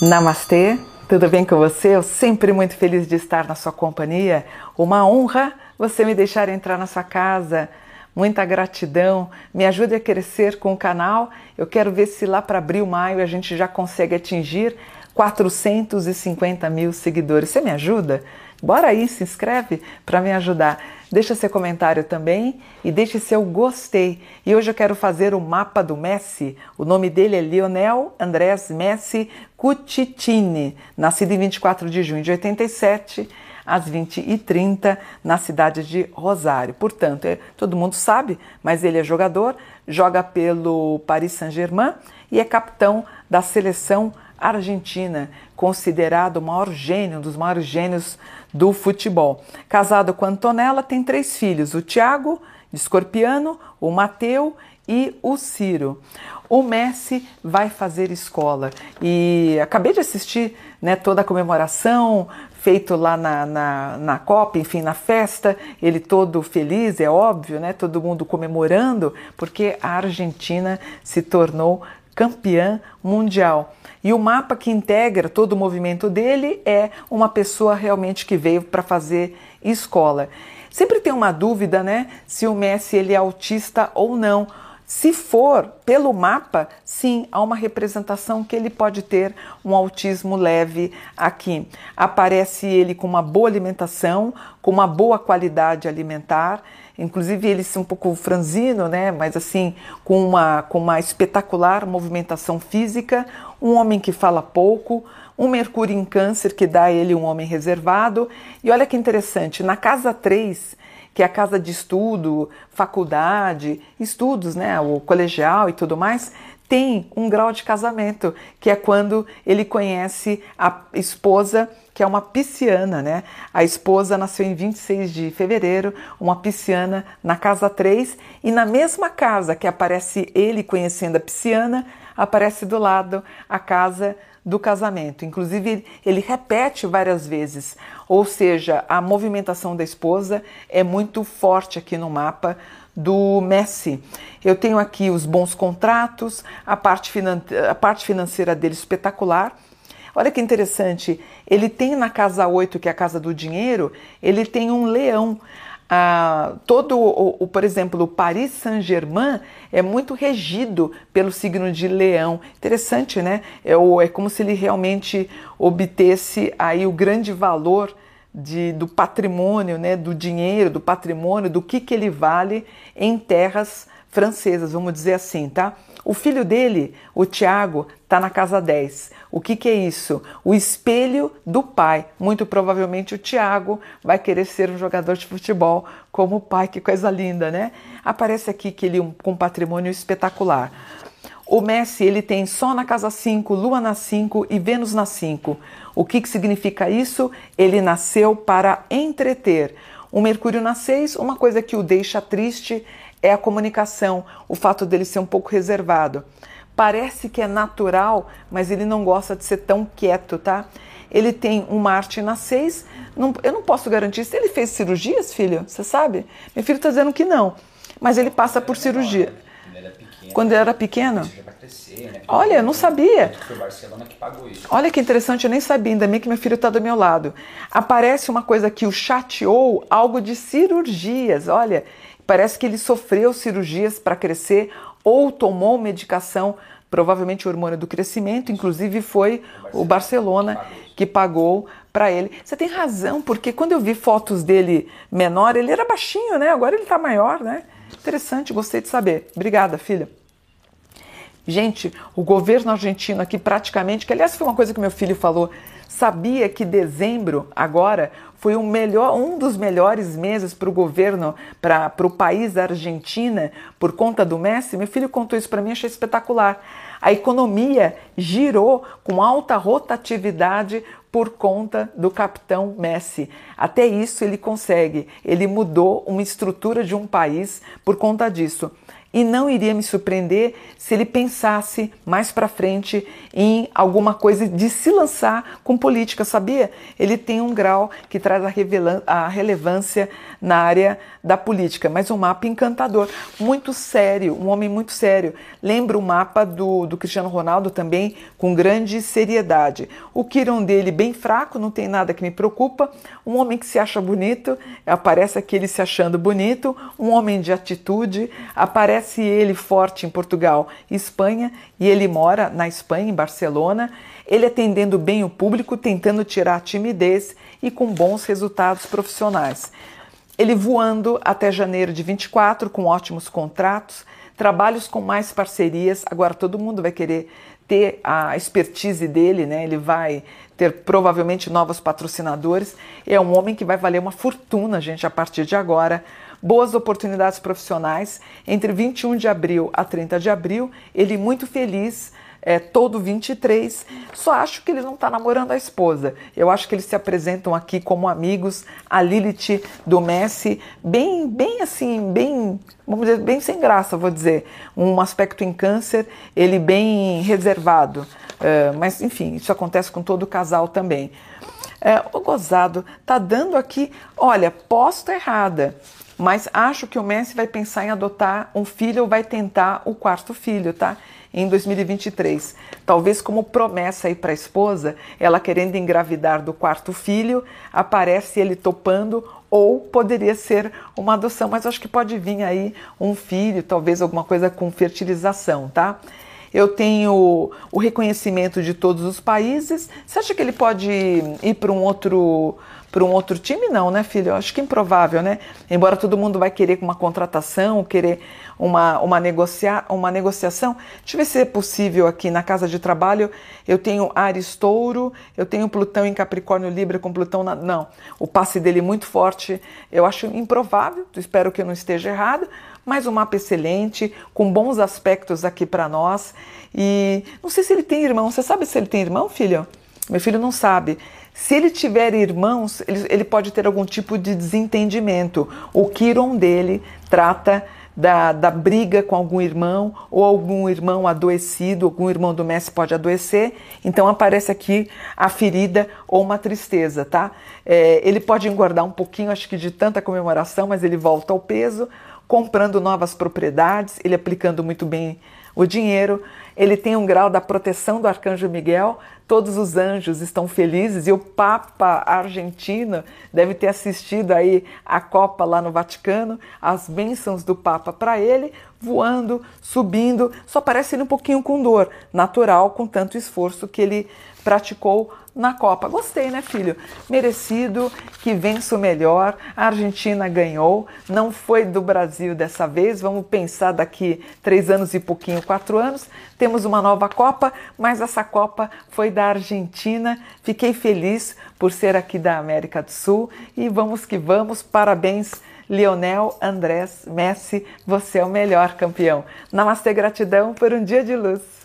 Namastê, tudo bem com você? Eu sempre muito feliz de estar na sua companhia. Uma honra você me deixar entrar na sua casa. Muita gratidão. Me ajude a crescer com o canal. Eu quero ver se lá para abril, maio a gente já consegue atingir 450 mil seguidores. Você me ajuda? Bora aí, se inscreve para me ajudar. Deixa seu comentário também e deixe seu gostei. E hoje eu quero fazer o mapa do Messi. O nome dele é Lionel Andrés Messi Cutitini, nascido em 24 de junho de 87 às 20h30 na cidade de Rosário. Portanto, é, todo mundo sabe, mas ele é jogador, joga pelo Paris Saint-Germain e é capitão da seleção argentina, considerado o maior gênio, um dos maiores gênios do futebol. Casado com Antonella, tem três filhos: o Tiago, de escorpiano, o Mateu e o Ciro. O Messi vai fazer escola e acabei de assistir né, toda a comemoração feito lá na, na, na Copa, enfim, na festa, ele todo feliz, é óbvio, né, todo mundo comemorando, porque a Argentina se tornou campeã mundial. E o mapa que integra todo o movimento dele é uma pessoa realmente que veio para fazer escola. Sempre tem uma dúvida, né, se o Messi ele é autista ou não. Se for pelo mapa, sim, há uma representação que ele pode ter um autismo leve aqui. Aparece ele com uma boa alimentação, com uma boa qualidade alimentar, inclusive ele é um pouco franzino, né, mas assim, com uma, com uma espetacular movimentação física, um homem que fala pouco, um Mercúrio em Câncer que dá a ele um homem reservado. E olha que interessante, na casa 3, que é a casa de estudo, faculdade, estudos, né, o colegial e tudo mais, tem um grau de casamento, que é quando ele conhece a esposa, que é uma pisciana, né? A esposa nasceu em 26 de fevereiro, uma pisciana na casa 3, e na mesma casa que aparece ele conhecendo a pisciana, aparece do lado a casa do casamento. Inclusive, ele repete várias vezes, ou seja, a movimentação da esposa é muito forte aqui no mapa do Messi. Eu tenho aqui os bons contratos, a parte, a parte financeira dele espetacular. Olha que interessante, ele tem na casa 8, que é a casa do dinheiro, ele tem um leão. Ah, todo o, o, por exemplo, o Paris Saint-Germain é muito regido pelo signo de leão. Interessante, né? É, é como se ele realmente obtesse aí o grande valor de, do patrimônio, né, do dinheiro, do patrimônio, do que, que ele vale em terras francesas, vamos dizer assim, tá? O filho dele, o Tiago, está na casa 10. O que, que é isso? O espelho do pai. Muito provavelmente o Tiago vai querer ser um jogador de futebol como o pai, que coisa linda, né? Aparece aqui que ele é um, com patrimônio espetacular. O Messi ele tem Sol na casa 5, Lua na 5 e Vênus na 5. O que, que significa isso? Ele nasceu para entreter. O Mercúrio na 6, uma coisa que o deixa triste é a comunicação, o fato dele ser um pouco reservado. Parece que é natural, mas ele não gosta de ser tão quieto, tá? Ele tem um Marte na 6. Não, eu não posso garantir. Se ele fez cirurgias, filho, você sabe? Meu filho está dizendo que não. Mas ele passa por cirurgia. Ele era pequeno? Né? Olha, eu não sabia. Olha que interessante, eu nem sabia, ainda bem que meu filho está do meu lado. Aparece uma coisa que o chateou, algo de cirurgias. Olha, Parece que ele sofreu cirurgias para crescer ou tomou medicação, provavelmente o hormônio do crescimento, inclusive foi o Barcelona que pagou para ele. Você tem razão, porque quando eu vi fotos dele menor, ele era baixinho, né? Agora ele está maior, né? Interessante, gostei de saber. Obrigada, filha. Gente, o governo argentino aqui praticamente, que aliás foi uma coisa que meu filho falou, sabia que dezembro agora foi um, melhor, um dos melhores meses para o governo, para o país da Argentina, por conta do Messi. Meu filho contou isso para mim, achei espetacular. A economia girou com alta rotatividade por conta do capitão Messi. Até isso ele consegue. Ele mudou uma estrutura de um país por conta disso. E não iria me surpreender se ele pensasse mais para frente em alguma coisa de se lançar com política, sabia? Ele tem um grau que traz a, a relevância na área da política, mas um mapa encantador, muito sério, um homem muito sério. Lembra o mapa do, do Cristiano Ronaldo também, com grande seriedade. O Kiron dele bem fraco, não tem nada que me preocupa. Um homem que se acha bonito, aparece aqui ele se achando bonito. Um homem de atitude, aparece ele forte em Portugal e Espanha, e ele mora na Espanha, em Barcelona. Ele atendendo bem o público, tentando tirar a timidez e com bons resultados profissionais ele voando até janeiro de 24 com ótimos contratos, trabalhos com mais parcerias. Agora todo mundo vai querer ter a expertise dele, né? Ele vai ter provavelmente novos patrocinadores. É um homem que vai valer uma fortuna, gente, a partir de agora. Boas oportunidades profissionais entre 21 de abril a 30 de abril. Ele muito feliz é, todo 23. Só acho que ele não está namorando a esposa. Eu acho que eles se apresentam aqui como amigos. A Lilith do Messi, bem, bem assim, bem, vamos dizer, bem sem graça, vou dizer. Um aspecto em câncer, ele bem reservado. Uh, mas enfim, isso acontece com todo casal também. É, o gozado tá dando aqui, olha, posto errada, mas acho que o Messi vai pensar em adotar um filho ou vai tentar o quarto filho, tá? em 2023. Talvez como promessa aí para a esposa, ela querendo engravidar do quarto filho, aparece ele topando ou poderia ser uma adoção, mas acho que pode vir aí um filho, talvez alguma coisa com fertilização, tá? Eu tenho o reconhecimento de todos os países. Você acha que ele pode ir para um outro para um outro time? Não, né, filho? Eu acho que é improvável, né? Embora todo mundo vai querer uma contratação, querer uma, uma, negociar, uma negociação. Deixa eu ver se é possível aqui na casa de trabalho. Eu tenho Ares Touro, eu tenho Plutão em Capricórnio Libra com Plutão na. Não, o passe dele é muito forte. Eu acho improvável, espero que eu não esteja errado, mas um mapa excelente, com bons aspectos aqui para nós. E não sei se ele tem irmão. Você sabe se ele tem irmão, filho? Meu filho não sabe. Se ele tiver irmãos, ele, ele pode ter algum tipo de desentendimento. O Kiron dele trata da, da, briga com algum irmão ou algum irmão adoecido, algum irmão do Messi pode adoecer, então aparece aqui a ferida ou uma tristeza, tá? É, ele pode engordar um pouquinho, acho que de tanta comemoração, mas ele volta ao peso, comprando novas propriedades, ele aplicando muito bem o dinheiro, ele tem um grau da proteção do arcanjo Miguel, todos os anjos estão felizes e o Papa argentino deve ter assistido aí a Copa lá no Vaticano, as bênçãos do Papa para ele, voando, subindo, só parece ele um pouquinho com dor, natural com tanto esforço que ele praticou na Copa. Gostei, né, filho? Merecido, que vença o melhor. A Argentina ganhou, não foi do Brasil dessa vez. Vamos pensar daqui três anos e pouquinho, quatro anos. Temos uma nova Copa, mas essa Copa foi da Argentina. Fiquei feliz por ser aqui da América do Sul e vamos que vamos. Parabéns. Lionel Andrés Messi, você é o melhor campeão. Namastê, gratidão por um dia de luz.